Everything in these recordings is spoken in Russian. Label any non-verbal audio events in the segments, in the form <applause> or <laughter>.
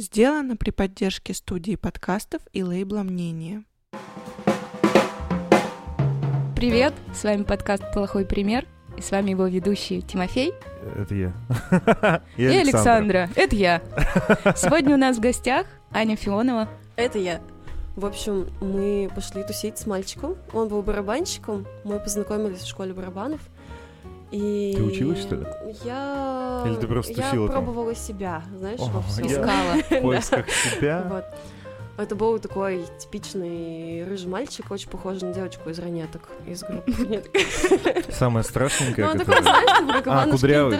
Сделано при поддержке студии подкастов и лейбла «Мнение». Привет, с вами подкаст «Плохой пример», и с вами его ведущий Тимофей Это я. <laughs> и Александра. Это я. <laughs> Сегодня у нас в гостях Аня Фионова. Это я. В общем, мы пошли тусить с мальчиком. Он был барабанщиком. Мы познакомились в школе барабанов. И Ты училась, что ли? Я... Или ты просто Я тусила там? пробовала себя, знаешь, О, во всем. Искала. В поисках <laughs> себя. Вот. Это был такой типичный рыжий мальчик, очень похожий на девочку из ранеток, из группы. <laughs> Самое страшненькое, Ну, он такой, знаешь, как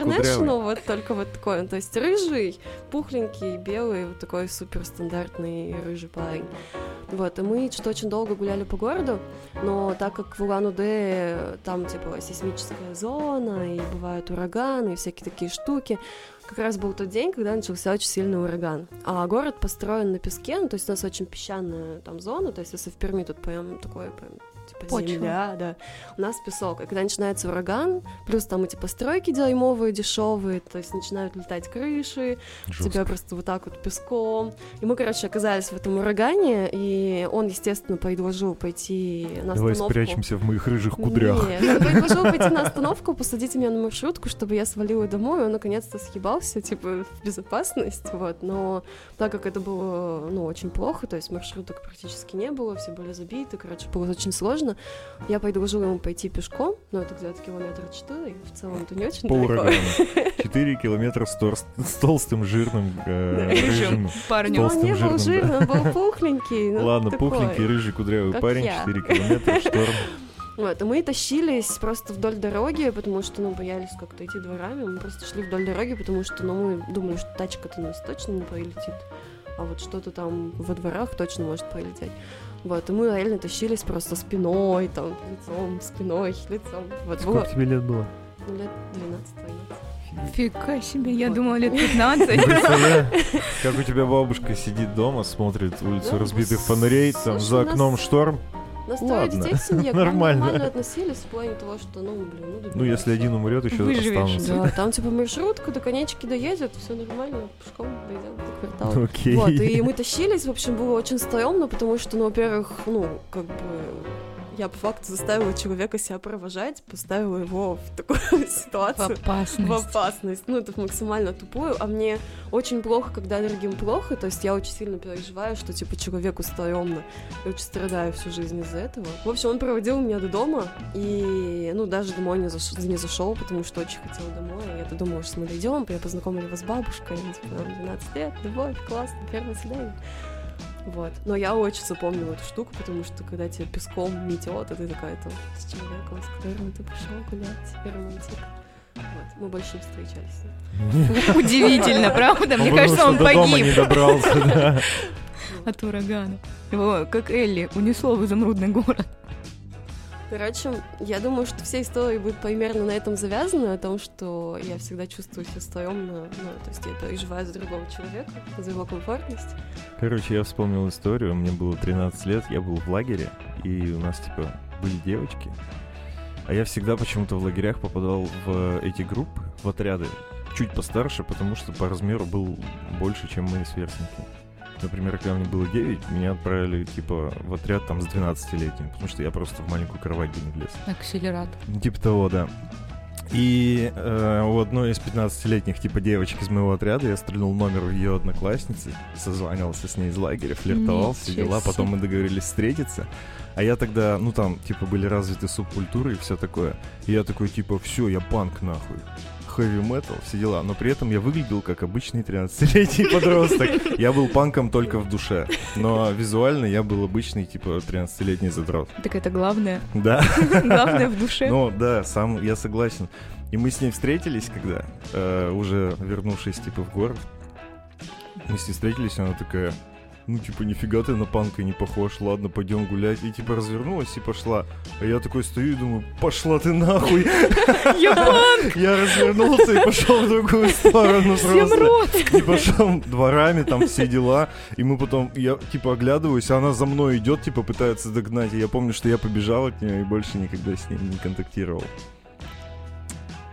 International, вот только вот такой. То есть рыжий, пухленький, белый, вот такой супер стандартный рыжий парень. Вот, и мы что-то очень долго гуляли по городу, но так как в Улан-Удэ там, типа, сейсмическая зона, и бывают ураганы, и всякие такие штуки, как раз был тот день, когда начался очень сильный ураган. А город построен на песке, ну, то есть у нас очень песчаная там зона, то есть если в Перми тут прям такое прям типа Почва. земля, да, у нас песок. И когда начинается ураган, плюс там эти постройки дерьмовые, дешевые, то есть начинают летать крыши, Жестко. тебя просто вот так вот песком. И мы, короче, оказались в этом урагане, и он, естественно, предложил пойти на Давай остановку. спрячемся в моих рыжих кудрях. Нет, он предложил пойти на остановку, посадить меня на маршрутку, чтобы я свалила домой, и он наконец-то съебался, типа, в безопасность, вот, но так как это было, ну, очень плохо, то есть маршруток практически не было, все были забиты, короче, было очень сложно, я предложила ему пойти пешком, ну, это где-то километра четыре, в целом это не очень По далеко. урагану. <laughs> Четыре километра с, тор- с толстым жирным э, рыжим. Ну, Парню. он не был жирным, он был пухленький. ну, Ладно, пухленький, рыжий, кудрявый парень, я. 4 километра, шторм. <laughs> Вот, и мы тащились просто вдоль дороги, потому что, ну, боялись как-то идти дворами. Мы просто шли вдоль дороги, потому что, ну, мы думали, что тачка-то нас точно не пролетит. А вот что-то там во дворах точно может пролететь. Вот, и мы реально тащились просто спиной, там, лицом, спиной, лицом. Вот, было, Сколько тебе лет было? ну, лет 12 Фига себе, я Вот. думала лет <laughs> 15. Представляю, как у тебя бабушка сидит дома, смотрит улицу разбитых фонарей, там за окном шторм. Нас трое Ладно, детей в семье, к нам нормально. нормально относились в плане того, что, ну, блин, ну, Ну, если один умрет, еще Выживешь, останутся. Да, там типа маршрутка до конечки доедет, все нормально, пешком дойдем до квартала. Окей. Вот, и мы тащились, в общем, было очень стрёмно, потому что, ну, во-первых, ну, как бы я по факту заставила человека себя провожать, поставила его в такую В <laughs> ситуацию. В опасность. опасность. Ну, это максимально тупую. А мне очень плохо, когда другим плохо. То есть я очень сильно переживаю, что, типа, человеку стрёмно. Я очень страдаю всю жизнь из-за этого. В общем, он проводил меня до дома. И, ну, даже домой не, заш- не зашел, потому что очень хотел домой. И я думала, что мы дойдем. Я познакомила его с бабушкой. Типа, нам 12 лет, любовь, классно, первое свидание. Вот. Но я очень запомнила эту штуку, потому что когда тебя песком метет, и ты такая там с человеком, с которым ты пошел гулять, романтик. Вот. Мы больше не встречались. <laughs> Удивительно, правда? Мне кажется, он дома не погиб добрался, <laughs> от урагана. Его, как Элли, унесло в изумрудный город. Короче, я думаю, что все истории будут примерно на этом завязаны, о том, что я всегда чувствую себя стрёмно, ну, то есть я переживаю за другого человека, за его комфортность. Короче, я вспомнил историю. Мне было 13 лет, я был в лагере, и у нас, типа, были девочки. А я всегда почему-то в лагерях попадал в эти группы, в отряды, чуть постарше, потому что по размеру был больше, чем мои сверстники. Например, когда мне было 9, меня отправили, типа, в отряд там с 12-летним, потому что я просто в маленькую кровать бы не влез. Акселерат. Ну, Типа того, да. И э, у одной из 15-летних, типа, девочек из моего отряда я стрельнул номер ее одноклассницы, созванивался с ней из лагеря, флиртовал, все дела, потом мы договорились встретиться. А я тогда, ну там, типа, были развиты субкультуры и все такое. И я такой, типа, все, я панк нахуй. Хэви метал, все дела. Но при этом я выглядел как обычный 13-летний <laughs> подросток. Я был панком только в душе. Но визуально я был обычный, типа, 13-летний задрот. Так это главное. Да. <laughs> Главное в душе. Ну да, сам я согласен. И мы с ней встретились, когда э, уже вернувшись типа в город. Мы с ней встретились, и она такая, ну типа нифига ты на панка не похож, ладно, пойдем гулять. И типа развернулась и пошла. А я такой стою и думаю, пошла ты нахуй. <laughs> Япон! Я развернулся и пошел в другую сторону просто. И пошел дворами, там все дела. И мы потом, я типа оглядываюсь, а она за мной идет, типа пытается догнать. И я помню, что я побежал от нее и больше никогда с ней не контактировал.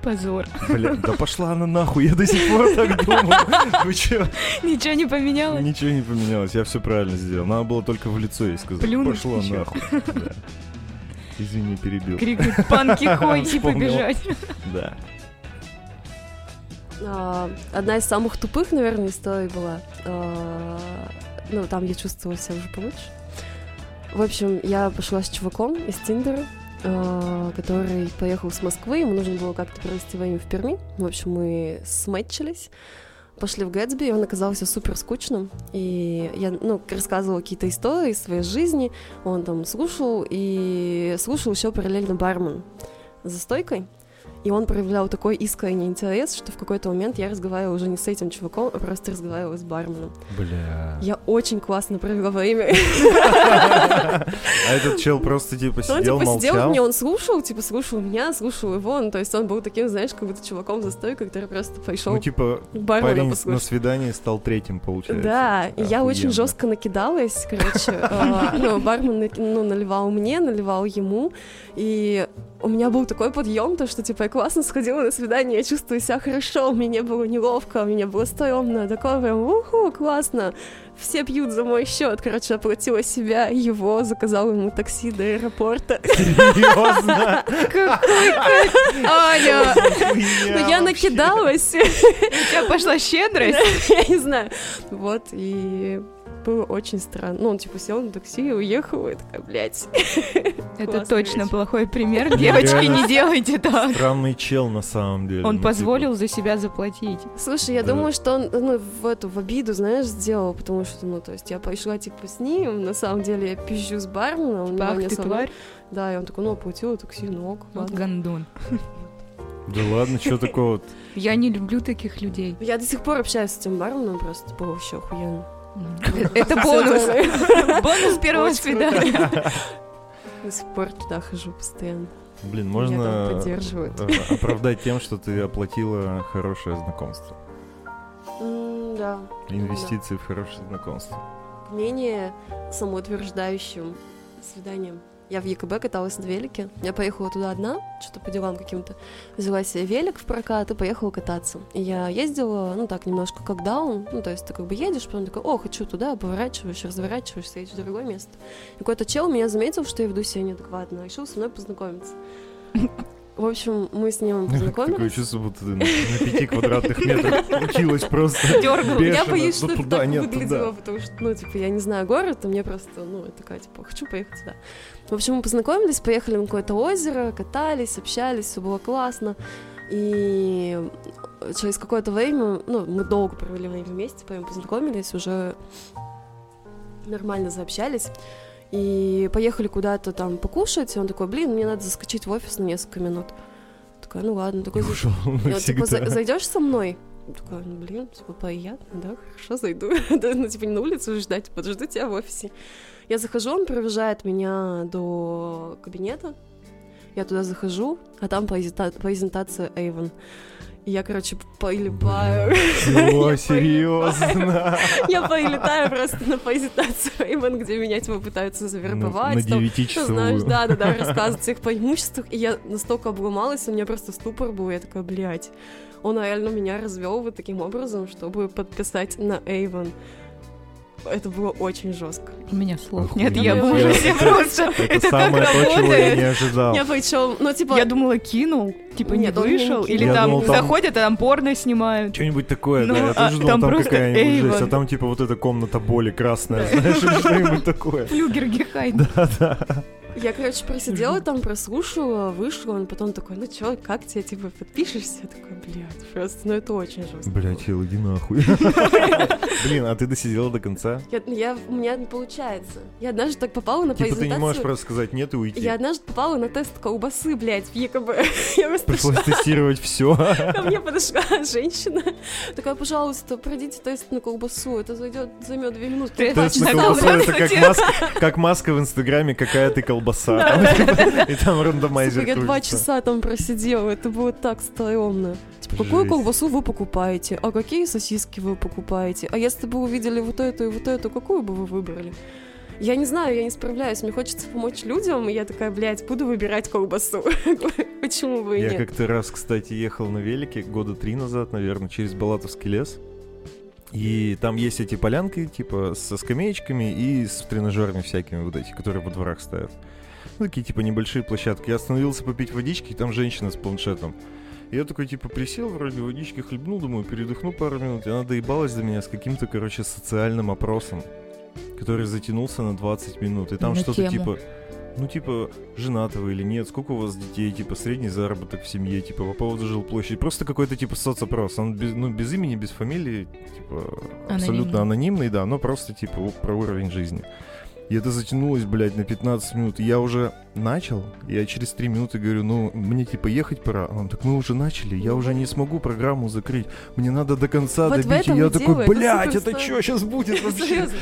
Позор. Бля, да пошла она нахуй, я до сих пор так думал. Вы чё? Ничего не поменялось? Ничего не поменялось, я все правильно сделал. Надо было только в лицо ей сказать. Плюнуть Пошла ещё. нахуй. Да. Извини, перебил. Крикнуть панки <laughs> хой и побежать. Да. А, одна из самых тупых, наверное, историй была. А, ну, там я чувствовала себя уже получше. В общем, я пошла с чуваком из Тиндера, который поехал с Москвы, ему нужно было как-то провести время в Перми. В общем, мы смэтчились, пошли в Гэтсби, и он оказался супер скучным. И я, ну, рассказывала какие-то истории из своей жизни, он там слушал, и слушал еще параллельно бармен за стойкой. И он проявлял такой искренний интерес, что в какой-то момент я разговаривала уже не с этим чуваком, а просто разговаривала с барменом. Бля. Я очень классно провела время. <laughs> А этот чел просто типа Он сидел, типа сидел молчал. мне, он слушал, типа слушал меня, слушал его, ну, то есть он был таким, знаешь, как будто чуваком за стойкой, который просто пришел Ну, типа, парень на свидании стал третьим, получается. Да, и я очень жестко накидалась, короче. а, Ну, бармен ну, наливал мне, наливал ему, и у меня был такой подъем, то что типа я классно сходила на свидание, я чувствую себя хорошо, мне не было неловко, мне было стрёмно, такое прям, уху, классно. Все пьют за мой счет, короче, оплатила себя, его, заказала ему такси до аэропорта. Серьезно? Аня, Ну, я накидалась, у тебя пошла щедрость? <laughs> я не знаю. Вот, и было очень странно. Ну, он типа сел на такси и уехал, и такая, блядь. <laughs> Это точно плохой пример. Девочки, реально не делайте так. Странный чел на самом деле. Он ну, типа, позволил за себя заплатить. Слушай, я думаю, что он ну, в эту в обиду, знаешь, сделал, потому что, ну, то есть я пошла типа с ним, на самом деле я пизжу с барменом, он не ты тварь, Да, и он такой, ну, оплатила такси, ну, ок, вот гандон. Да ладно, что такого? Я не люблю таких людей. Я до сих пор общаюсь с этим барменом, просто было вообще охуенно. Это бонус. Бонус первого свидания. До сих пор туда хожу постоянно. Блин, Меня там можно поддерживают. э, оправдать тем, что ты оплатила хорошее знакомство. Да. Инвестиции в хорошее знакомство. Менее самоутверждающим свиданием. Я в ЕКБ каталась на велике. Я поехала туда одна, что-то по делам каким-то. Взяла себе велик в прокат и поехала кататься. И я ездила, ну так, немножко как даун. Ну, то есть ты как бы едешь, потом такой, о, хочу туда, поворачиваешь, разворачиваешься, едешь в другое место. И какой-то чел меня заметил, что я веду себя неадекватно, решил со мной познакомиться. <laughs> В общем, мы с ним <laughs> Такое познакомились. чувство, будто на, пяти квадратных метрах <laughs> училась просто. <laughs> Дергала. Я боюсь, Ну, что это туда, так выглядело, потому что, ну, типа, я не знаю город, и мне просто, ну, я такая, типа, хочу поехать сюда. В общем, мы познакомились, поехали на какое-то озеро, катались, общались, все было классно. И через какое-то время, ну, мы долго провели время вместе, поэтому познакомились, уже нормально заобщались. И поехали куда-то там покушать, и он такой, блин, мне надо заскочить в офис на несколько минут. Такая, ну ладно, такой, и он типа, зайдешь со мной? Я Такая, ну, блин, типа, приятно, да, хорошо, зайду. <laughs> Ну, типа, не на улицу ждать, подожду тебя в офисе. Я захожу, он провожает меня до кабинета. Я туда захожу, а там презента- презентация Avon. Я, короче, прилипаю. О, <laughs> серьезно? Я прилетаю просто на презентацию Avon, где меня, типа, пытаются На завербовать. на ну, знаешь, девятичасовую. да, да, да, рассказывать <laughs> всех преимуществах. И я настолько обломалась, у меня просто ступор был. Я такая, блядь. Он реально меня развел вот таким образом, чтобы подписать на Avon. Это было очень жестко. У меня слов нет, я в ужасе это- просто. Это самое то, чего я работает. не ожидал. Я причем, ну, типа, Я думала, кинул, типа не Нет, вышел, или там заходят, а там порно снимают. Что-нибудь такое, Ну, да, я а тоже думал, там какая-нибудь жесть, а там типа вот эта комната боли красная, знаешь, <laughs> что-нибудь такое. Флюгер Гехайд. Да-да. Я, короче, просидела там, прослушала, вышла, он потом такой, ну чё, как тебе, типа, подпишешься? Я такой, блядь, просто, ну это очень жестко. Блядь, чел, иди нахуй. <laughs> Блин, а ты досидела до конца? Я, я- у меня не получается. Я однажды так попала на Типа ты не можешь презентацию. просто сказать нет и уйти. Я однажды попала на тест колбасы, блядь, в ЕКБ. <laughs> Я Пришлось тестировать все. Ко мне подошла <laughs> женщина, такая, пожалуйста, пройдите тест на колбасу, это зайдет, займет две минуты. Тест на колбасу это как делала. маска, как маска в инстаграме, какая ты колбаса. Там, типа, И там рандомайзер я два часа там просидела, это было так стрёмно. Типа, какую Жесть. колбасу вы покупаете? А какие сосиски вы покупаете? А если бы вы увидели вот эту и вот эту, какую бы вы выбрали? я не знаю, я не справляюсь, мне хочется помочь людям, и я такая, блядь, буду выбирать колбасу. <laughs> Почему бы и Я нет? как-то раз, кстати, ехал на велике года три назад, наверное, через Балатовский лес. И там есть эти полянки, типа, со скамеечками и с тренажерами всякими вот эти, которые во дворах ставят. Ну, такие, типа, небольшие площадки. Я остановился попить водички, и там женщина с планшетом. И я такой, типа, присел, вроде водички хлебнул, думаю, передохну пару минут. И она доебалась до меня с каким-то, короче, социальным опросом, который затянулся на 20 минут. И там что-то, типа, ну, типа, женаты вы или нет, сколько у вас детей, типа, средний заработок в семье, типа, по поводу жилплощади. Просто какой-то, типа, соцопрос. Он без, ну, без имени, без фамилии, типа, абсолютно анонимный, да, но просто, типа, про уровень жизни. И это затянулось, блядь, на 15 минут. И я уже начал, я через 3 минуты говорю, ну, мне, типа, ехать пора. А он так, мы уже начали, я уже не смогу программу закрыть. Мне надо до конца Вот добить. И я такой, это блядь, это что сейчас будет <laughs> вообще? Серьезно.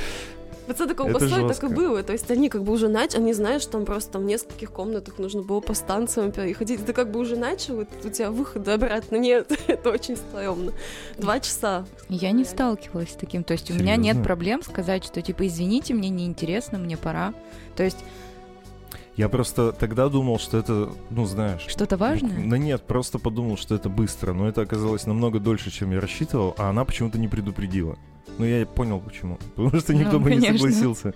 Вот с этой колбасой так и было. То есть они как бы уже начали, они знают, что там просто в нескольких комнатах нужно было по станциям переходить. Ты как бы уже начал, тут у тебя выхода обратно нет. <laughs> Это очень стрёмно. Два часа. Я не сталкивалась с таким. То есть у меня нет проблем сказать, что типа извините, мне неинтересно, мне пора. То есть Я просто тогда думал, что это, ну, знаешь... что-то важное. Ну нет, просто подумал, что это быстро, но это оказалось намного дольше, чем я рассчитывал, а она почему-то не предупредила. Ну, я понял почему. <laughs> Потому что никто Ну, бы не конечно. согласился.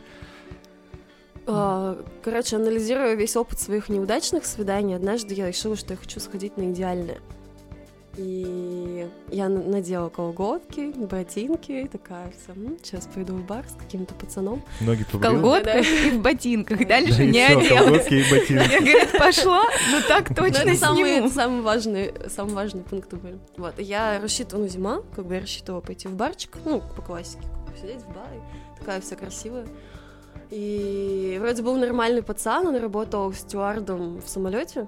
А, Короче, анализируя весь опыт своих неудачных свиданий, однажды я решила, что я хочу сходить на идеальное. И я надела колготки, ботинки, такая вся, сейчас пойду в бар с каким-то пацаном. Ноги В колготках и в ботинках. Да Дальше и не всё, оделась. колготки и ботинки. Я, говорит, пошла, но так Ну, точно это самый, сниму. это самый важный, самый важный пункт был. Вот, и я рассчитывала, ну, зима, как бы я рассчитывала пойти в барчик, ну, по классике, как бы сидеть в баре, такая вся красивая. И вроде был нормальный пацан, он работал стюардом в самолете.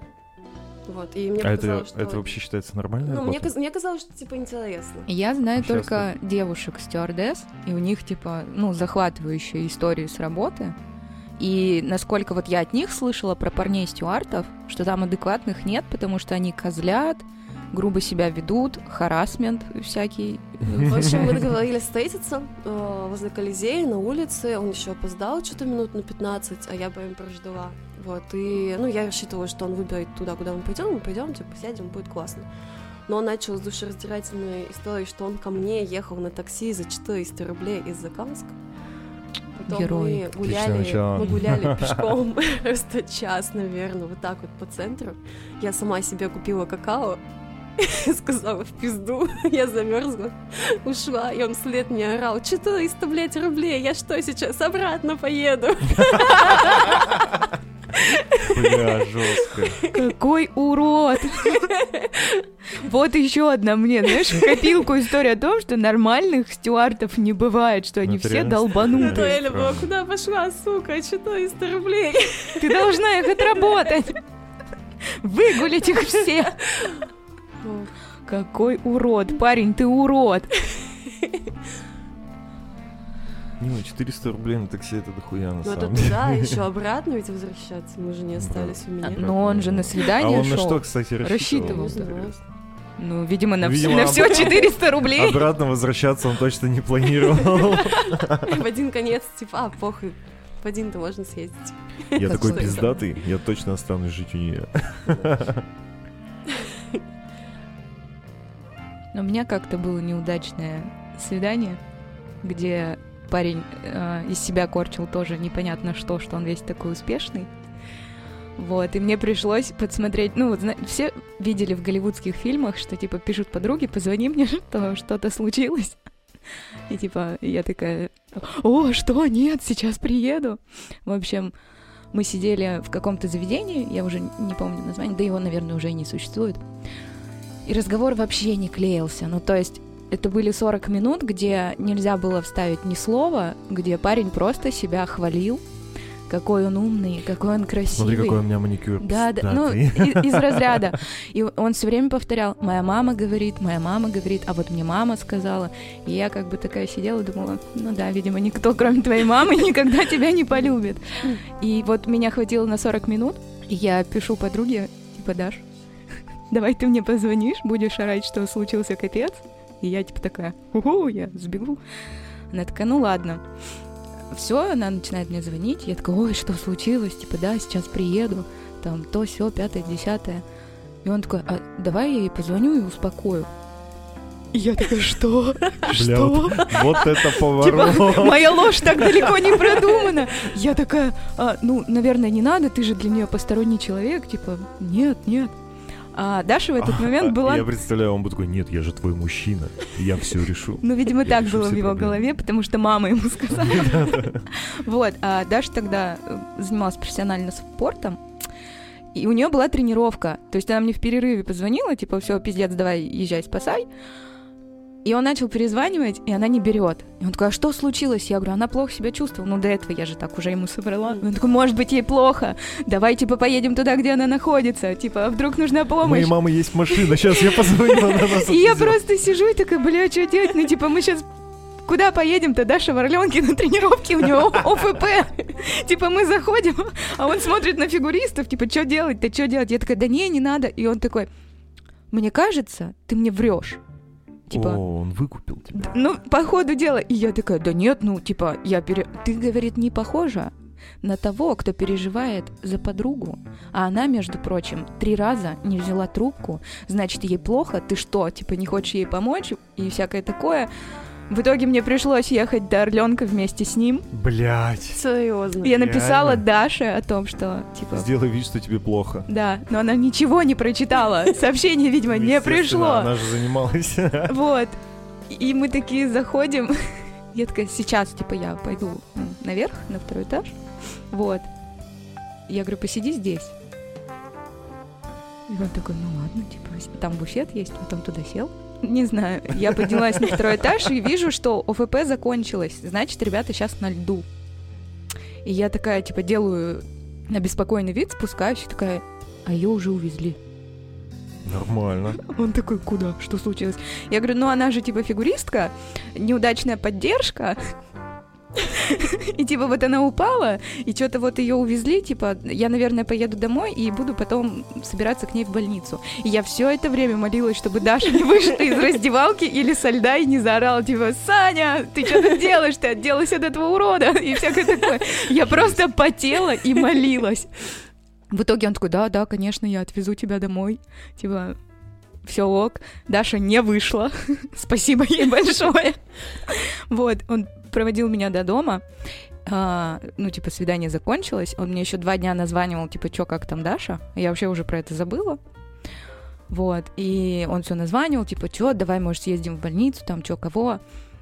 Вот, и мне А это, что... это вообще считается нормальной Ну, мне, мне казалось, что, типа, интересно. Я знаю Сейчас только девушек стюардесс, и у них, типа, ну, захватывающие истории с работы. И насколько вот я от них слышала про парней стюартов, что там адекватных нет, потому что они козлят, грубо себя ведут, харасмент всякий. В общем, мы договорились встретиться э, возле Колизея на улице. Он еще опоздал что-то минут на 15, а я бы им прождала. Вот, и, ну, я рассчитывала, что он выберет туда, куда мы пойдем, мы пойдем, типа, сядем, будет классно. Но он начал с душераздирательной истории, что он ко мне ехал на такси за 400 рублей из Закамска. Потом Герой. мы гуляли, мы гуляли пешком <laughs> просто час, наверное, вот так вот по центру. Я сама себе купила какао, <laughs> сказала в пизду, <laughs> я замерзла, ушла, и он вслед мне орал, 400, блядь, рублей, я что, сейчас обратно поеду? Бля, жестко. Какой урод! Вот еще одна мне, знаешь, в копилку история о том, что нормальных стюартов не бывает, что они Ну, все долбанутые. То Эля была, куда пошла, сука, 400 рублей? Ты должна их отработать. Выгулить их все. Какой урод. Парень, ты урод. Не, ну 400 рублей на такси это дохуя на Ну это самом деле. туда, еще обратно ведь возвращаться, мы же не остались у меня. Но он же на А свидание он на шел. что, кстати, Рассчитывал. рассчитывал? Ну, видимо, на, Видимо, все, на об- все 400 рублей. Обратно возвращаться он точно не планировал. В один конец, типа, а, похуй, в один-то можно съездить. Я такой пиздатый, я точно останусь жить у нее. Но у меня как-то было неудачное свидание, где парень э, из себя корчил тоже непонятно что, что он весь такой успешный. Вот, и мне пришлось подсмотреть, ну, вот, все видели в голливудских фильмах, что, типа, пишут подруги, позвони мне, <laughs> что что-то случилось. И, типа, я такая, о, что, нет, сейчас приеду. В общем, мы сидели в каком-то заведении, я уже не помню название, да его, наверное, уже и не существует. И разговор вообще не клеился. Ну, то есть, это были 40 минут, где нельзя было вставить ни слова, где парень просто себя хвалил, какой он умный, какой он красивый. Смотри, какой у меня маникюр. Да, да, ну, из <laughs> разряда. И он все время повторял, моя мама говорит, моя мама говорит, а вот мне мама сказала. И я как бы такая сидела и думала, ну да, видимо, никто, кроме твоей мамы, никогда тебя не полюбит. И вот меня хватило на 40 минут, и я пишу подруге, типа, Даш, <laughs> давай ты мне позвонишь, будешь орать, что случился капец. И я типа такая, уху, я сбегу. Она такая, ну ладно. все, она начинает мне звонить, я такая, ой, что случилось, типа, да, сейчас приеду, там, то, все, пятое, десятое. И он такой, а давай я ей позвоню и успокою. И я такая, что? Бля, Что? вот, вот это Типа, поворот. моя ложь так далеко не продумана. Я такая, «А, ну, наверное, не надо, ты же для нее посторонний человек. Типа, нет, нет. А Даша в этот момент была... Я представляю, он бы такой, нет, я же твой мужчина, я все решу. Ну, видимо, так было в его голове, потому что мама ему <laughs> сказала. Вот, а Даша тогда э, занималась профессионально спортом, и у нее была тренировка. То есть она мне в перерыве позвонила, типа, все, пиздец, давай, езжай, спасай. И он начал перезванивать, и она не берет. И он такой, а что случилось? Я говорю, она плохо себя чувствовала. Ну, до этого я же так уже ему соврала. И он такой, может быть, ей плохо. Давай, типа, поедем туда, где она находится. Типа, а вдруг нужна У помощь? моей мамы есть машина, сейчас я позвоню, <laughs> И я просто сижу и такая, бля, что делать? Ну, типа, мы сейчас куда поедем-то? Даша в Орленке на тренировке, у него <laughs> ОФП. Типа, мы заходим, а он смотрит на фигуристов, типа, что делать-то, что делать? Я такая, да не, не надо. И он такой, мне кажется, ты мне врешь. Типа, О, он выкупил тебя. «Д- ну, по ходу дела. И я такая, да нет, ну, типа, я пере... Ты, говорит, не похожа на того, кто переживает за подругу. А она, между прочим, три раза не взяла трубку. Значит, ей плохо. Ты что, типа, не хочешь ей помочь? И всякое такое. В итоге мне пришлось ехать до Орленка вместе с ним. Блять. Серьезно. Я написала Реально? Даше о том, что, типа, Сделай вид, что тебе плохо. да, но она ничего не прочитала. <laughs> Сообщение, видимо, Ну, не пришло. Она же занималась. <laughs> Вот. И мы такие заходим. <laughs> Я такая, сейчас, типа, я пойду ну, наверх, на второй этаж. Вот. Я говорю, посиди здесь. И он такой, ну ладно, типа, там буфет есть, потом туда сел. Не знаю, я поднялась на второй этаж и вижу, что ОФП закончилось. Значит, ребята сейчас на льду. И я такая, типа, делаю обеспокоенный вид, спускаюсь такая, а ее уже увезли. Нормально. Он такой, куда? Что случилось? Я говорю, ну она же типа фигуристка, неудачная поддержка. И типа вот она упала, и что-то вот ее увезли, типа я, наверное, поеду домой и буду потом собираться к ней в больницу. И я все это время молилась, чтобы Даша не вышла из раздевалки или со льда и не заорала, типа, Саня, ты что тут делаешь? Ты отделалась от этого урода и всякое такое. Я просто потела и молилась. В итоге он такой, да, да, конечно, я отвезу тебя домой. Типа, все ок. Даша не вышла. Спасибо ей большое. Вот, он проводил меня до дома. А, ну, типа, свидание закончилось. Он мне еще два дня названивал, типа, чё, как там Даша? Я вообще уже про это забыла. Вот, и он все названивал, типа, чё, давай, может, съездим в больницу, там, чё, кого.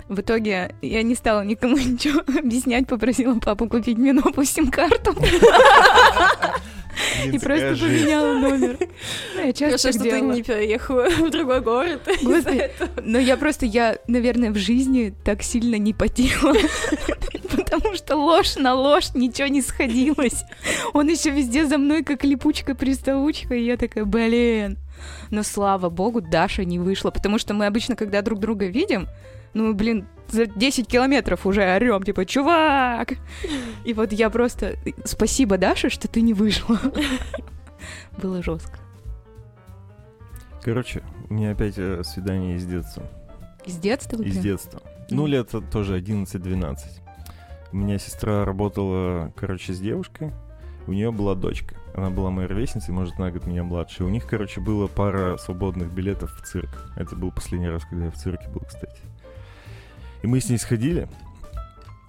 В итоге я не стала никому <laughs> ничего объяснять, попросила папу купить мне новую сим-карту <laughs> и просто поменяла номер. Ну, <laughs> я часто Хорошо, что ты не переехала <laughs> в другой город. <laughs> Но я просто, я, наверное, в жизни так сильно не потела, потому что ложь на ложь ничего не сходилось. Он еще везде за мной как липучка-приставучка, и я такая, блин. Но слава богу, Даша не вышла, потому что мы обычно, когда друг друга видим, ну, блин, за 10 километров уже орем, типа, чувак! И вот я просто... Спасибо, Даша, что ты не вышла. <laughs> Было жестко. Короче, у меня опять э, свидание из детства. Из детства? Из детства. Ну, лет тоже 11-12. У меня сестра работала, короче, с девушкой. У нее была дочка. Она была моей ровесницей, может, на год меня младше. У них, короче, было пара свободных билетов в цирк. Это был последний раз, когда я в цирке был, кстати. И мы с ней сходили.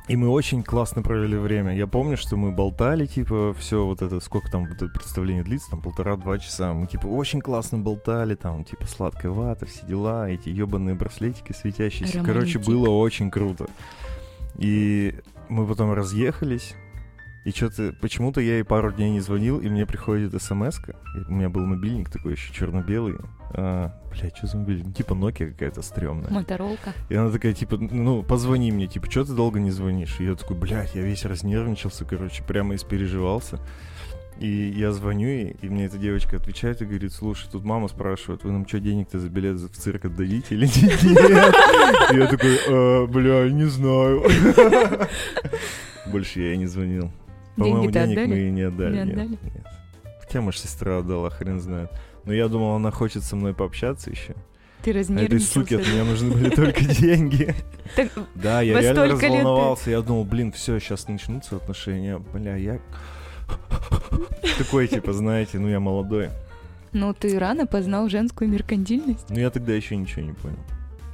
И мы очень классно провели время. Я помню, что мы болтали, типа, все вот это, сколько там вот это представление длится, там полтора-два часа. Мы, типа, очень классно болтали, там, типа, сладкая вата, все дела, эти ебаные браслетики светящиеся. Короче, Романтик. было очень круто. И мы потом разъехались, и что-то, почему-то я ей пару дней не звонил, и мне приходит смс -ка. У меня был мобильник такой еще черно-белый. А, бля, что за мобильник? Типа Nokia какая-то стрёмная. Моторолка. И она такая, типа, ну, позвони мне, типа, что ты долго не звонишь? И я такой, блядь, я весь разнервничался, короче, прямо испереживался. И я звоню ей, и мне эта девочка отвечает и говорит, слушай, тут мама спрашивает, вы нам что, денег-то за билет в цирк отдадите или нет? <laughs> И я такой, «А, бля, не знаю. <laughs> Больше я ей не звонил. По-моему, денег отдали? мы ей не отдали. Не нет, отдали? нет. Хотя, может, сестра отдала, хрен знает. Но я думал, она хочет со мной пообщаться еще. Ты А этой разнервничался. суки от меня нужны были только <laughs> деньги. Да, я реально разволновался. Я думал, блин, все, сейчас начнутся отношения. Бля, я... <laughs> Такой, типа, знаете, ну я молодой. ну ты рано познал женскую меркантильность. Но я тогда еще ничего не понял.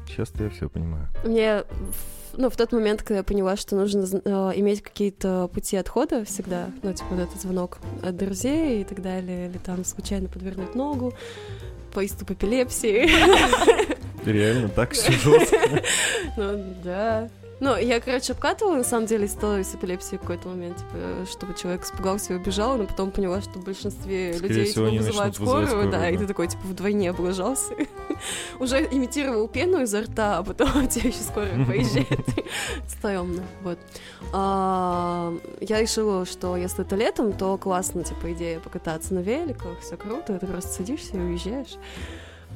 Сейчас-то я все понимаю. Мне, ну, в тот момент, когда я поняла, что нужно э, иметь какие-то пути отхода всегда, ну, типа вот этот звонок от друзей и так далее, или там случайно подвернуть ногу, приступ эпилепсии. <laughs> <laughs> Реально так все жестко. Ну, да. Ну, я, короче, обкатывала, на самом деле, историю с эпилепсией в какой-то момент, типа, чтобы человек испугался и убежал, но потом поняла, что в большинстве Скорее людей всего, типа, они вызывают вызывать скорую, да, скорую, и да. ты такой, типа, вдвойне облажался. <laughs> Уже имитировал пену изо рта, а потом <laughs> у тебя еще скорая <laughs> поезжает. Стрёмно, вот. А, Я решила, что если это летом, то классно, типа, идея покататься на великах, все круто, ты просто садишься и уезжаешь.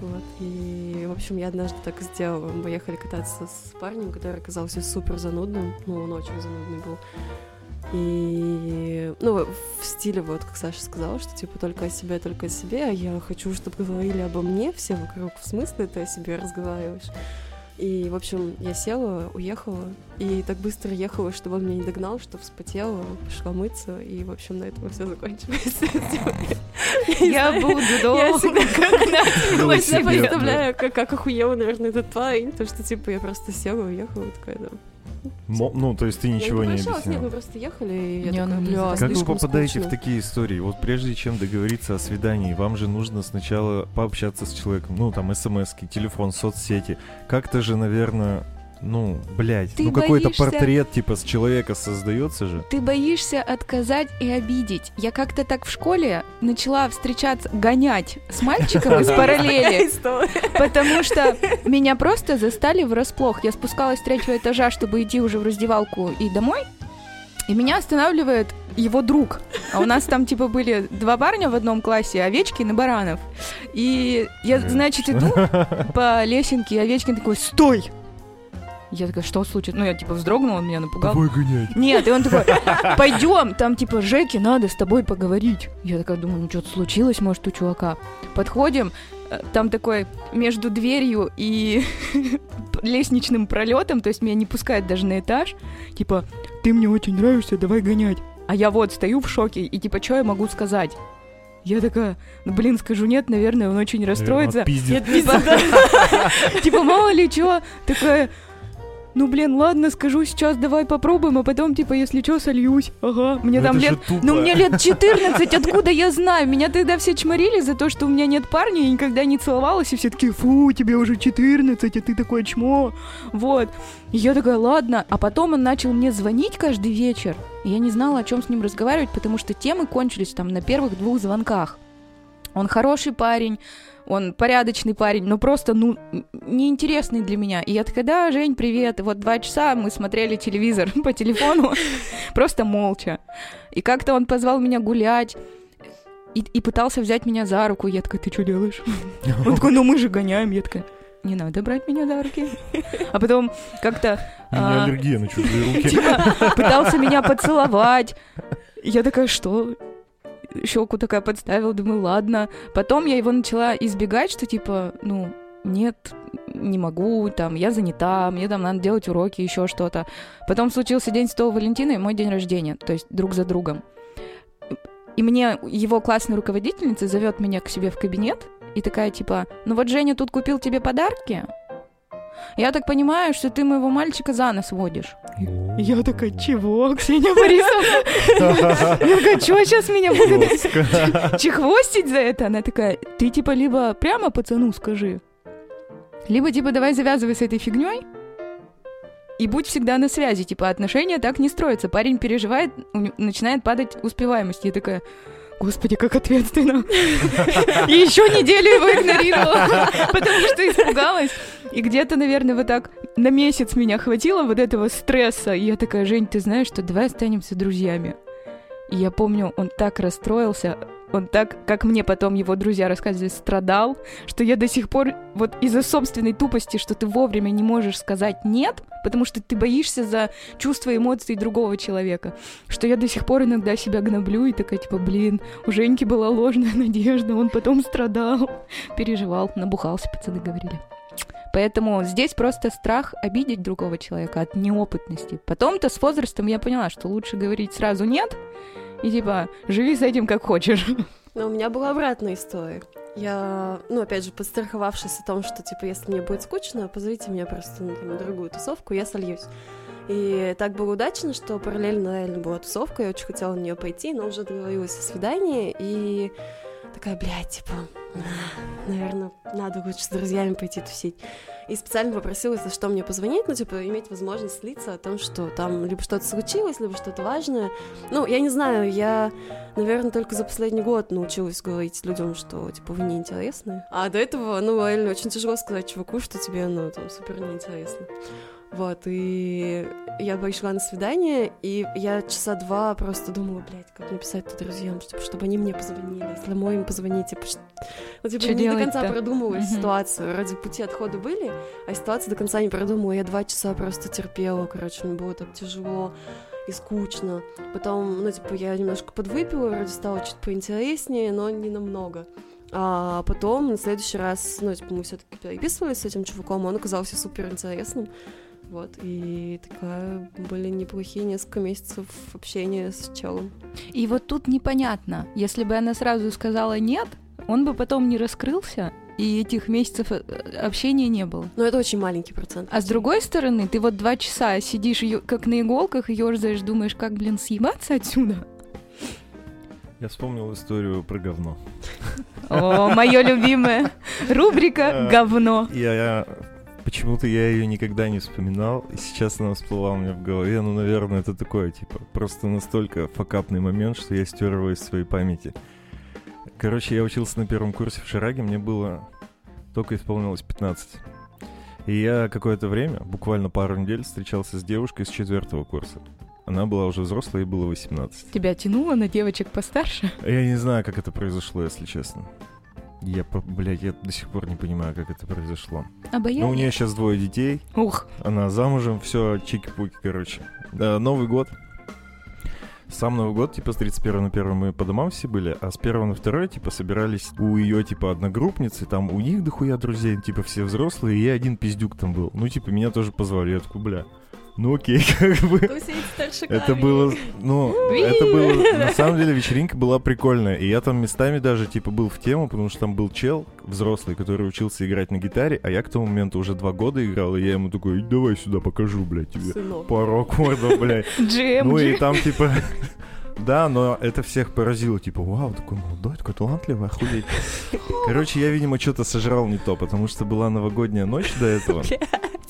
Вот, и, в общем, я однажды так сделала. Мы поехали кататься с парнем, который оказался супер занудным. Ну, он очень занудный был. И, ну, в стиле, вот, как Саша сказала, что, типа, только о себе, только о себе, а я хочу, чтобы говорили обо мне все вокруг. В смысле ты о себе разговариваешь? И, в общем, я села, уехала, и так быстро ехала, чтобы он меня не догнал, что вспотела, пошла мыться, и, в общем, на этом все закончилось. <laughs> Я буду Было Я представляю, как, как охуел, наверное, этот парень, то, что, типа, я просто села, уехала, такая, да. Мо- Ну, то есть ты Я ничего не прощалась, Нет, мы объяснял. просто ехали, и я Не, такая, ну, не бля. Как вы попадаете в скучно». такие истории? Вот прежде чем договориться о свидании, вам же нужно сначала пообщаться с человеком. Ну, там, смс телефон, соцсети. Как-то же, наверное, ну, блядь, Ты ну какой-то боишься- портрет типа с человека создается же. Ты боишься отказать и обидеть. Я как-то так в школе начала встречаться, гонять с мальчиком из параллели, потому что меня просто застали врасплох. Я спускалась с третьего этажа, чтобы идти уже в раздевалку и домой, и меня останавливает его друг. А у нас там типа были два парня в одном классе, Овечкин и Баранов. И я, значит, иду по лесенке, и Овечкин такой, стой! Я такая, что случилось? Ну, я типа вздрогнула, он меня напугал. гонять. Нет, и он такой, <laughs> пойдем, там типа Жеке надо с тобой поговорить. Я такая думаю, ну что-то случилось, может, у чувака. Подходим, э, там такой между дверью и <laughs> лестничным пролетом, то есть меня не пускают даже на этаж. Типа, ты мне очень нравишься, давай гонять. А я вот стою в шоке, и типа, что я могу сказать? Я такая, ну блин, скажу нет, наверное, он очень расстроится. Пиздец. Типа, <laughs> типа, мало ли чё, такая, ну, блин, ладно, скажу сейчас, давай попробуем, а потом, типа, если чё, сольюсь. Ага, мне там лет... Ну, мне лет 14, откуда я знаю? Меня тогда все чморили за то, что у меня нет парня, я никогда не целовалась, и все такие, фу, тебе уже 14, а ты такое чмо. Вот. И я такая, ладно. А потом он начал мне звонить каждый вечер, и я не знала, о чем с ним разговаривать, потому что темы кончились там на первых двух звонках. Он хороший парень, он порядочный парень, но просто, ну, неинтересный для меня. И я такая, да, Жень, привет. И вот два часа мы смотрели телевизор <laughs> по телефону, <laughs> просто молча. И как-то он позвал меня гулять, и, и пытался взять меня за руку. Я такая, ты что делаешь? <laughs> Он такой, ну мы же гоняем. Я такая, не надо брать меня за руки. А потом как-то... У меня а, аллергия на чужие руки. Типа, пытался меня поцеловать. Я такая, что? Щеку такая подставила, думаю, ладно. Потом я его начала избегать, что типа, ну, нет, не могу, там, я занята, мне там надо делать уроки, еще что-то. Потом случился День Святого Валентина и мой день рождения, то есть друг за другом. И мне его классная руководительница зовет меня к себе в кабинет и такая типа, ну вот Женя тут купил тебе подарки, я так понимаю, что ты моего мальчика за нос водишь. Я такая, чего, Ксения Борисовна? Я такая, что сейчас меня будут чехвостить за это? Она такая, ты типа либо прямо пацану скажи, либо типа давай завязывай с этой фигней и будь всегда на связи. Типа отношения так не строятся. Парень переживает, у него начинает падать успеваемость. Я такая, Господи, как ответственно. <laughs> И еще неделю его игнорировала, <laughs> потому что испугалась. И где-то, наверное, вот так на месяц меня хватило вот этого стресса. И я такая, Жень, ты знаешь, что давай останемся друзьями. И я помню, он так расстроился, он так, как мне потом его друзья рассказывали, страдал, что я до сих пор вот из-за собственной тупости, что ты вовремя не можешь сказать «нет», потому что ты боишься за чувства и эмоции другого человека, что я до сих пор иногда себя гноблю и такая, типа, блин, у Женьки была ложная <laughs> надежда, он потом страдал, переживал, набухался, пацаны говорили. Поэтому здесь просто страх обидеть другого человека от неопытности. Потом-то с возрастом я поняла, что лучше говорить сразу нет и типа живи с этим как хочешь. Но у меня была обратная история. Я, ну, опять же, подстраховавшись о том, что, типа, если мне будет скучно, позовите меня просто ну, на другую тусовку, я сольюсь. И так было удачно, что параллельно реально была тусовка, я очень хотела на нее пойти, но уже договорилась о свидании, и такая, блядь, типа, наверное, надо лучше с друзьями пойти тусить. И специально попросила, если что, мне позвонить, ну, типа, иметь возможность слиться о том, что там либо что-то случилось, либо что-то важное. Ну, я не знаю, я, наверное, только за последний год научилась говорить людям, что, типа, вы неинтересны. А до этого, ну, реально очень тяжело сказать чуваку, что тебе, ну, там, супер неинтересно. Вот, и я пришла на свидание, и я часа два просто думала, блядь, как написать-то друзьям, чтобы, чтобы они мне позвонили, если мой им позвонить, типа, что... ну, типа, Чё не до конца продумывала Мгм. ситуацию, ради пути отхода были, а ситуацию до конца не продумала, я два часа просто терпела, короче, мне было так тяжело и скучно. Потом, ну, типа, я немножко подвыпила, вроде стало чуть поинтереснее, но не намного. А потом, на следующий раз, ну, типа, мы все-таки переписывались с этим чуваком, он оказался супер интересным. Вот, и такая были неплохие несколько месяцев общения с челом. И вот тут непонятно, если бы она сразу сказала нет, он бы потом не раскрылся, и этих месяцев э, общения не было. Но это очень маленький процент. А с другой стороны, ты вот два часа сидишь как на иголках, ёрзаешь, думаешь, как, блин, съебаться отсюда? Я вспомнил историю про говно. О, мое любимое. Рубрика <laughs> «Говно». Я, я- почему-то я ее никогда не вспоминал, и сейчас она всплыла у меня в голове. Ну, наверное, это такое, типа, просто настолько факапный момент, что я стер его из своей памяти. Короче, я учился на первом курсе в Шираге, мне было только исполнилось 15. И я какое-то время, буквально пару недель, встречался с девушкой с четвертого курса. Она была уже взрослая, ей было 18. Тебя тянуло на девочек постарше? Я не знаю, как это произошло, если честно. Я, блядь, я до сих пор не понимаю, как это произошло. Обаяние? Ну, у нее сейчас двое детей, Ух, она замужем, все чики-пуки, короче. Да, Новый год. Сам Новый год, типа, с 31 на 1 мы по домам все были, а с 1 на 2, типа, собирались у ее, типа, одногруппницы, там у них дохуя друзей, типа, все взрослые, и я один пиздюк там был. Ну, типа, меня тоже позвали, я такой, бля, ну окей, <laughs> как бы. Это было, ну, это было, на самом деле вечеринка была прикольная, и я там местами даже, типа, был в тему, потому что там был чел взрослый, который учился играть на гитаре, а я к тому моменту уже два года играл, и я ему такой, давай сюда покажу, блядь, тебе пару аккордов, блядь. <laughs> GM. Ну и там, типа, <laughs> да, но это всех поразило, типа, вау, такой молодой, такой талантливый, охуеть. Короче, я, видимо, что-то сожрал не то, потому что была новогодняя ночь до этого.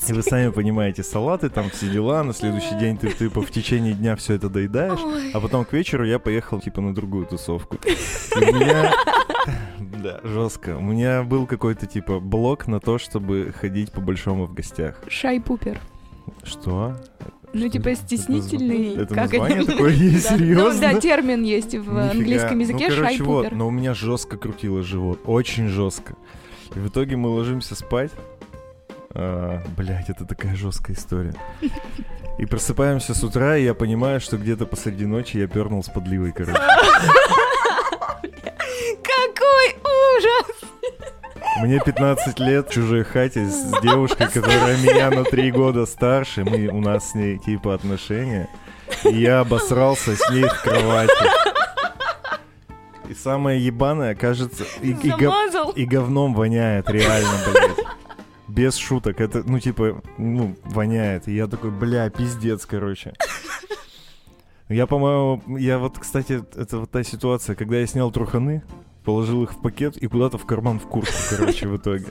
И вы сами понимаете, салаты, там все дела, на следующий день ты, типа, в течение дня все это доедаешь, Ой. а потом к вечеру я поехал, типа, на другую тусовку. <laughs> И у меня... <laughs> Да, жестко. У меня был какой-то, типа, блок на то, чтобы ходить по-большому в гостях. Шай-пупер. Что? Ну, типа, стеснительный. Это как название это? такое <laughs> есть? Да. Ну, Серьезно? да, термин есть в Нифига. английском языке ну, короче, вот, но у меня жестко крутило живот, очень жестко. И в итоге мы ложимся спать. А, блядь, это такая жесткая история. И просыпаемся с утра, и я понимаю, что где-то посреди ночи я пернул с подливой, короче. Какой ужас! Мне 15 лет в чужой хате с девушкой, которая меня на 3 года старше. Мы, у нас с ней типа отношения. И я обосрался с ней в кровати. И самое ебаное, кажется, и, и гов- и говном воняет, реально, блядь. Без шуток. Это, ну, типа, ну, воняет. И я такой, бля, пиздец, короче. <laughs> Я, по-моему, я вот, кстати, это вот та ситуация, когда я снял труханы, положил их в пакет и куда-то в карман в куртку, короче, в итоге.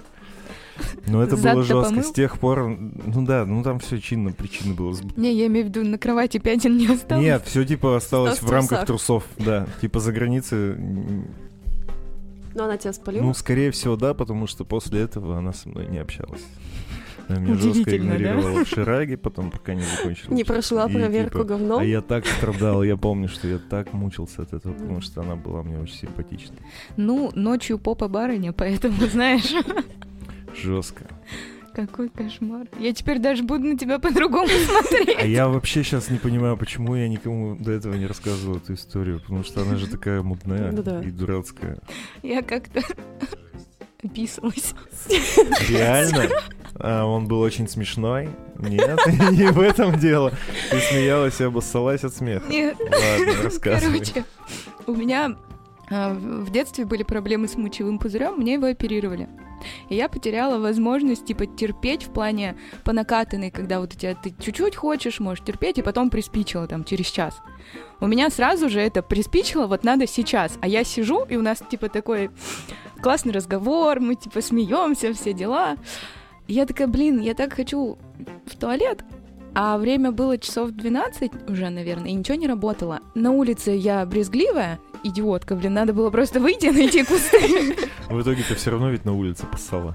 Но это было Зад-то жестко. помыл? С тех пор, ну да, ну там все чинно, причина была. Не, я имею в виду, на кровати пятен не осталось. Нет, все типа осталось Осталось в рамках трусов, да. Типа за границей Но она тебя спалила? Ну, скорее всего, да, потому что после этого она со мной не общалась. Она меня жестко Удивительно, да? игнорировала в Шираге, потом пока не закончила. Не прошла И, проверку типа, говном? А я так страдал, я помню, что я так мучился от этого, потому что она была мне очень симпатична. Ну, ночью попа барыня, поэтому, знаешь, Жестко. Какой кошмар. Я теперь даже буду на тебя по-другому <laughs> смотреть. А я вообще сейчас не понимаю, почему я никому до этого не рассказывал эту историю, потому что она же такая мудная Ну и дурацкая. Я как-то <laughs> описалась. Реально? а он был очень смешной. Нет, <laughs> не в этом дело. Ты смеялась и обоссалась от смеха. Нет, Ладно, рассказывай. короче, у меня в детстве были проблемы с мочевым пузырем, мне его оперировали. И я потеряла возможность, типа, терпеть в плане по накатанной, когда вот у тебя ты чуть-чуть хочешь, можешь терпеть, и потом приспичило там через час. У меня сразу же это приспичило, вот надо сейчас. А я сижу, и у нас, типа, такой классный разговор, мы, типа, смеемся, все дела. И я такая, блин, я так хочу в туалет, а время было часов 12 уже, наверное, и ничего не работало. На улице я брезгливая, идиотка, блин, надо было просто выйти и найти кусты. В итоге ты все равно ведь на улице поссала.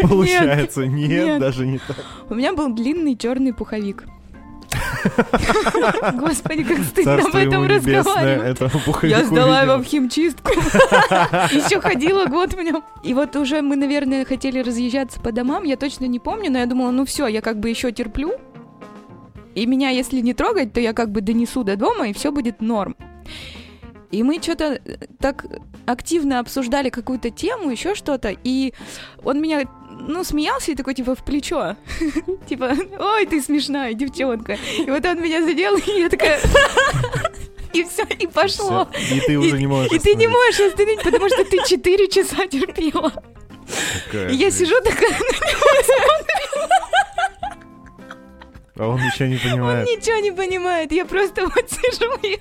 Получается, нет, даже не так. У меня был длинный черный пуховик. Господи, как стыдно об этом разговаривать. Я сдала его в химчистку. Еще ходила год в нем. И вот уже мы, наверное, хотели разъезжаться по домам. Я точно не помню, но я думала, ну все, я как бы еще терплю. И меня, если не трогать, то я как бы донесу до дома, и все будет норм. И мы что-то так активно обсуждали какую-то тему, еще что-то, и он меня, ну, смеялся и такой, типа, в плечо. <laughs> Типа, ой, ты смешная девчонка. И вот он меня задел, и я такая... <laughs> И все, и пошло. Всё. И ты уже не можешь И ты не можешь остановить, потому что ты 4 часа терпела. Какая И я сижу такая, <laughs> А он ничего не он понимает. ничего не понимает. Я просто вот сижу и...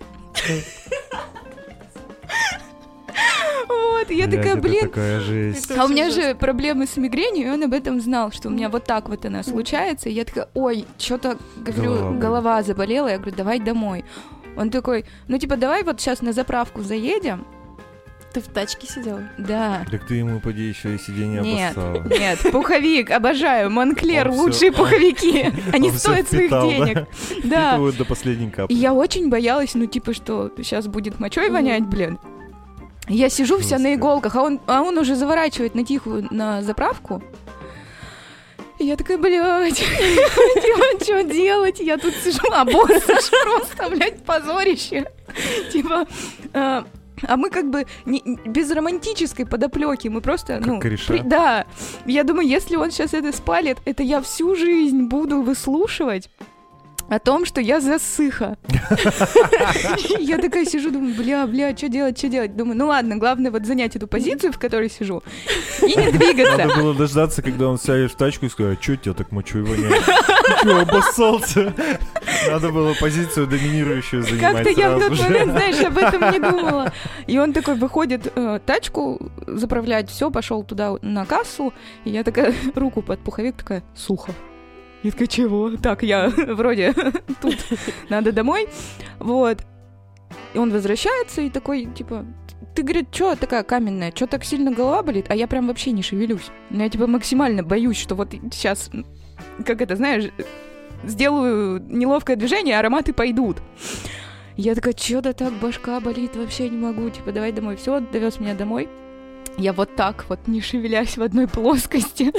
Вот, я Блядь, такая, блин, такая жесть. А у меня же проблемы с мигренью, и он об этом знал, что у меня вот так вот она случается. И я такая, ой, что-то, говорю, Голова голова, заболела. Я говорю, давай домой. Он такой, ну типа, давай вот сейчас на заправку заедем. Ты в тачке сидела? Да. Так ты ему, поди, еще и сиденье Нет, обоссала. нет, пуховик, обожаю, Монклер, лучшие пуховики. <laughs> Они стоят своих денег. Да. Впитывают до последней капли. И я очень боялась, ну, типа, что сейчас будет мочой вонять, блин. Я сижу вся на иголках, а он, а он уже заворачивает на тихую на заправку. И я такая, блядь, <laughs> что делать? Я тут сижу, а босс <laughs> просто, блядь, позорище. Типа, а мы как бы не- без романтической подоплеки, мы просто, Как ну, кореша. при- да. Я думаю, если он сейчас это спалит, это я всю жизнь буду выслушивать о том, что я засыха. <laughs> Я такая сижу, думаю, бля, бля, что делать, что делать? Думаю, ну ладно, главное вот занять эту позицию, в которой сижу, и не двигаться. Надо было дождаться, когда он сядет в тачку и сказать, а что тебя так мочой воняет? Че, обоссался? Надо было позицию доминирующую занимать Как-то я в тот момент, знаешь, об этом не думала. И он такой выходит э, тачку заправлять, все, пошел туда на кассу, и я такая <laughs> руку под пуховик такая, сухо. Я такая, чего? Так, я <laughs> вроде <laughs> тут, надо домой. Вот. И он возвращается и такой, типа, ты, говорит, что такая каменная, что так сильно голова болит? А я прям вообще не шевелюсь. Ну, Я, типа, максимально боюсь, что вот сейчас, как это, знаешь, сделаю неловкое движение, ароматы пойдут. Я такая, что-то так башка болит, вообще не могу, типа, давай домой. Все, довез меня домой. Я вот так вот, не шевелясь в одной плоскости,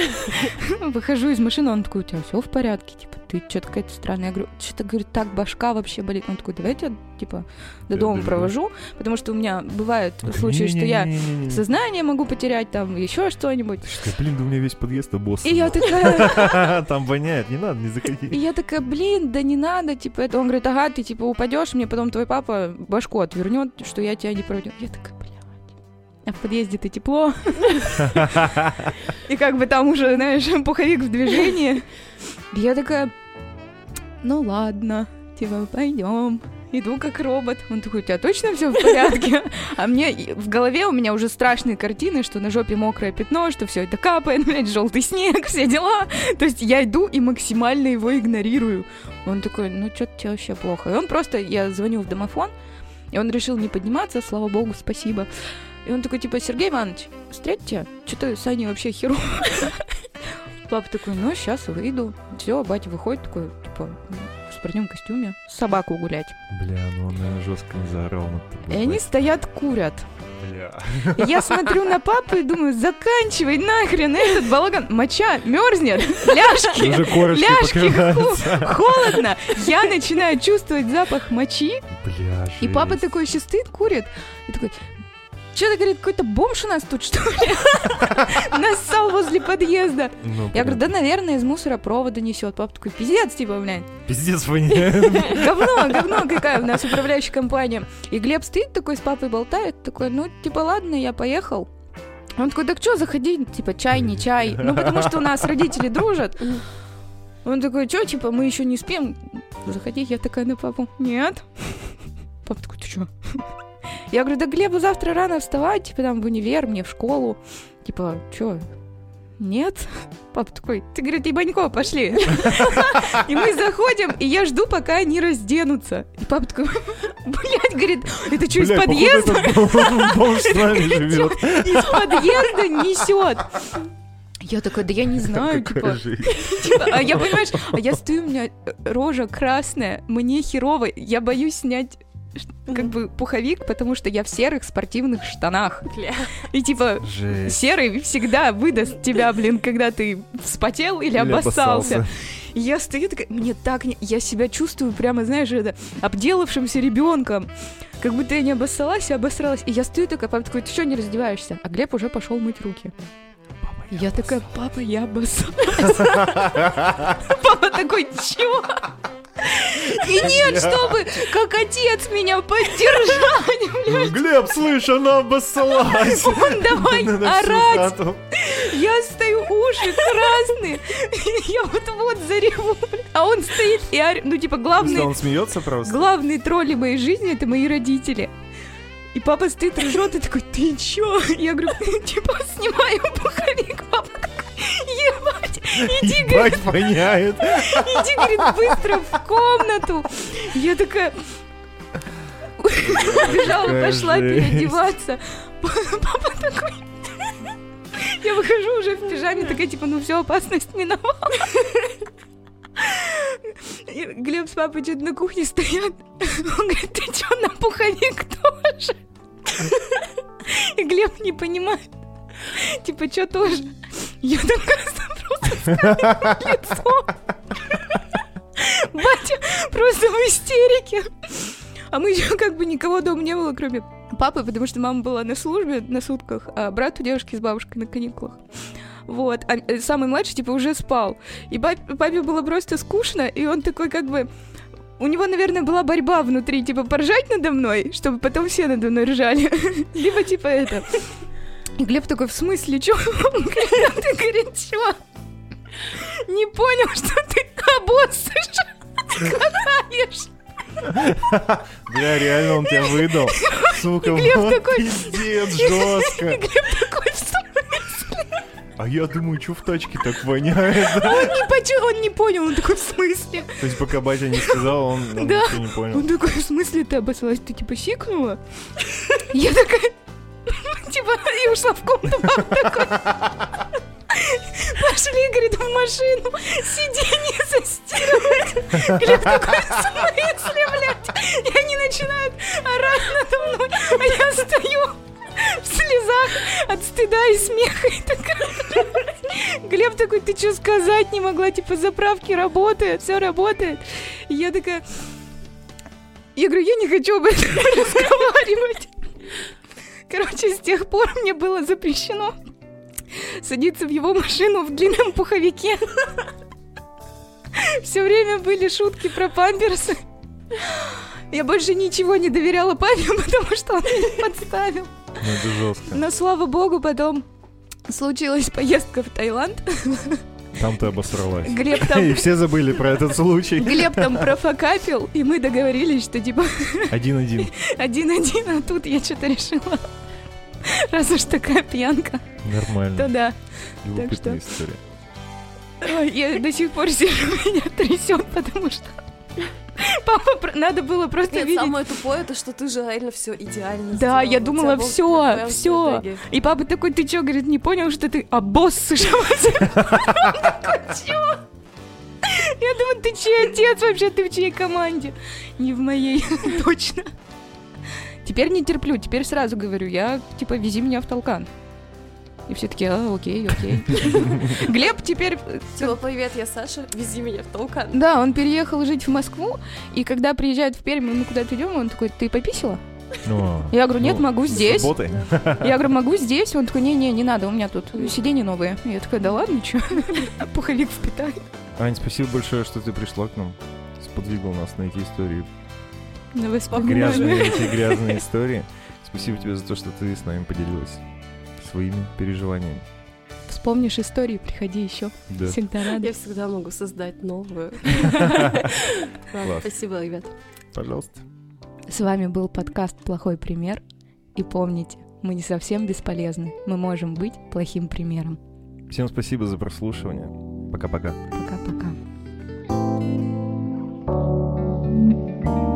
<laughs> выхожу из машины, он такой, у тебя все в порядке? Типа, ты что-то какая-то странная. Я говорю, что-то, говорит, так башка вообще болит. Он такой, давай я тебя, типа, до Я дома доведу». провожу, потому что у меня бывают случаи, что я сознание могу потерять, там, еще что-нибудь. Блин, да у меня весь подъезд обоссан. И я <laughs> такая, Там воняет, не надо, не И заходи. я такая, блин, да не надо, типа, это. Он говорит, ага, ты, типа, упадешь, мне потом твой папа башку отвернет, что я тебя не проведу. Я такая. А в подъезде-то тепло. И как бы там уже, знаешь, пуховик в движении. Я такая, ну ладно, типа, пойдем. Иду как робот. Он такой, у тебя точно все в порядке? А мне в голове у меня уже страшные картины, что на жопе мокрое пятно, что все это капает, блядь, желтый снег, все дела. То есть я иду и максимально его игнорирую. Он такой, ну что-то тебе вообще плохо. И он просто, я звоню в домофон, и он решил не подниматься, слава богу, спасибо. И он такой, типа, Сергей Иванович, встретите, что-то Аней вообще херово. <laughs> Папа такой, ну, сейчас выйду. Все, батя выходит такой, типа, в спортивном костюме, собаку гулять. Бля, ну он, наверное, жестко не заорал над И они стоят, курят. Бля. Я смотрю на папу и думаю, заканчивай нахрен этот балаган. Моча мерзнет, ляжки, Уже ляжки, холодно. Я начинаю чувствовать запах мочи, Бля, и папа такой еще стоит, курит. И такой, что-то, говорит, какой-то бомж у нас тут, <laughs> что ли? Нассал возле подъезда. Ну, Я говорю, да, наверное, из мусоропровода несет. Папа такой, пиздец, типа, блядь. Пиздец воняет. <laughs> Говно, говно какая у нас управляющая компания. И Глеб стоит такой, с папой болтает, такой, ну, типа, ладно, я поехал. Он такой, так что, заходи, типа, чай, не чай. Ну, потому что у нас родители дружат. Он такой, что, типа, мы еще не спим. Заходи, я такая на папу, нет. Папа такой, ты что? Я говорю, да Глебу завтра рано вставать, типа, там, в универ, мне в школу. Типа, что, нет? Папа такой, ты, говорит, Ебанько, пошли. <laughs> И мы заходим, и я жду, пока они разденутся. И папа такой, <laughs> блядь, говорит, это что, <laughs> из подъезда? Из подъезда несет. Я такая, да я не знаю, типа, типа, а я, понимаешь, а я стою, у меня рожа красная, мне херово, я боюсь снять как бы пуховик, потому что я в серых спортивных штанах. Бля. И типа, Жесть. серый всегда выдаст тебя, блин, когда ты вспотел или, Или обоссался. Я стою такая, мне так не... Я себя чувствую прямо, знаешь, это, обделавшимся ребенком. Как будто я не обоссалась, а обосралась. И я стою такая, папа такой, ты что, не раздеваешься? А Глеб уже пошел мыть руки. И я такая, папа, я обоссалась. <laughs> Папа такой, чего? И нет, чтобы как отец меня поддержать. Глеб, слышь, она обоссалась. Он давай орать. Я стою, уши красные. Я вот-вот зареву. А он стоит и орёт. Ну, типа, главный, он смеется просто? главные тролли моей жизни — это мои родители. И папа стоит, ржет и такой, ты чё? Я говорю, <laughs> типа, снимаю пуховик. Папа такой, ебать, иди, говорит, Ебать воняет. иди, говорит, быстро в комнату. Я такая... Бежала, пошла переодеваться. Папа такой... Я выхожу уже в пижаме, такая, типа, ну все, опасность миновала. Глеб с папой что-то на кухне стоят. Он говорит, ты что, на пуховик тоже? <laughs> И Глеб не понимает. Типа, что тоже? Я такая <laughs> просто лицо. <laughs> Батя просто в истерике. А мы еще как бы никого дома не было, кроме папы, потому что мама была на службе на сутках, а брат у девушки с бабушкой на каникулах. Вот, а э, самый младший, типа, уже спал. И пап- папе было просто скучно, и он такой, как бы, у него, наверное, была борьба внутри, типа, поржать надо мной, чтобы потом все надо мной ржали. <laughs> Либо, типа, это. И Глеб такой, в смысле, чё? Он говорит, «Да ты, говорит, чё? Не понял, что ты обоссышь, катаешь. Бля, реально он тебя выдал. Сука, Глеб вот такой- пиздец, <laughs> И жестко. Глеб такой, в смысле? А я думаю, что в тачке так воняет? А он не почу- он не понял, он такой, в смысле? То есть пока батя не сказал, он он Да. ничего не понял. Он такой, в смысле ты обоссалась? Ты типа сикнула? Я такая, <laughs> типа, и ушла в комнату, папа такой. Пошли, говорит, в машину, сиденье застирывать. Глеб такой, в смысле, блядь? И они начинают орать надо мной, а я стою в слезах от стыда и смеха. И такая, Глеб такой, ты что сказать не могла? Типа, заправки работают, все работает. И я такая, я говорю, я не хочу об этом <laughs> разговаривать. Короче, с тех пор мне было запрещено садиться в его машину в длинном пуховике. Все время были шутки про памперсы. Я больше ничего не доверяла папе, <laughs> потому что он меня подставил. Ну это жестко. Но слава богу, потом случилась поездка в Таиланд. Там ты обосралась. Глеб там, <laughs> И все забыли про этот случай. Глеб там профокапил, и мы договорились, что типа Один-один. один-один, а тут я что-то решила. Раз уж такая пьянка, то Нормально. да. Любопытная что- история. Ой, Я до сих пор сижу, <laughs> меня трясет, потому что <laughs> надо было просто Нет, видеть. самое тупое, это что ты же реально все идеально Да, сделала. я думала, всё. стратегия. И папа такой, ты чё, говорит, не понял, что ты обоссышь? <laughs> Он такой, чё? Я думаю, ты чей отец вообще, ты в чьей команде? Не в моей, <laughs> точно. Теперь не терплю, теперь сразу говорю, я, типа, вези меня в толкан. И все таки а, окей, окей. <laughs> Глеб теперь... Типа, привет, я Саша, вези меня в толкан. Да, он переехал жить в Москву, и когда приезжает в Пермь, мы куда-то идем, он такой, ты пописила? Я говорю, нет, ну, могу здесь. <laughs> Я говорю, могу здесь. Он такой, не-не, не надо, у меня тут сиденья новые. Я такая, да ладно, что? <laughs> Пуховик впитаю. Ань, спасибо большое, что ты пришла к нам. Сподвигла нас на эти истории. Грязные эти грязные истории. Спасибо тебе за то, что ты с нами поделилась своими переживаниями. Вспомнишь истории, приходи еще. Да. Всегда рада. Я всегда могу создать новую. <laughs> Спасибо, ребят. Пожалуйста. С вами был подкаст «Плохой пример». И помните, мы не совсем бесполезны. Мы можем быть плохим примером. Всем спасибо за прослушивание. Пока-пока. Пока-пока. thank you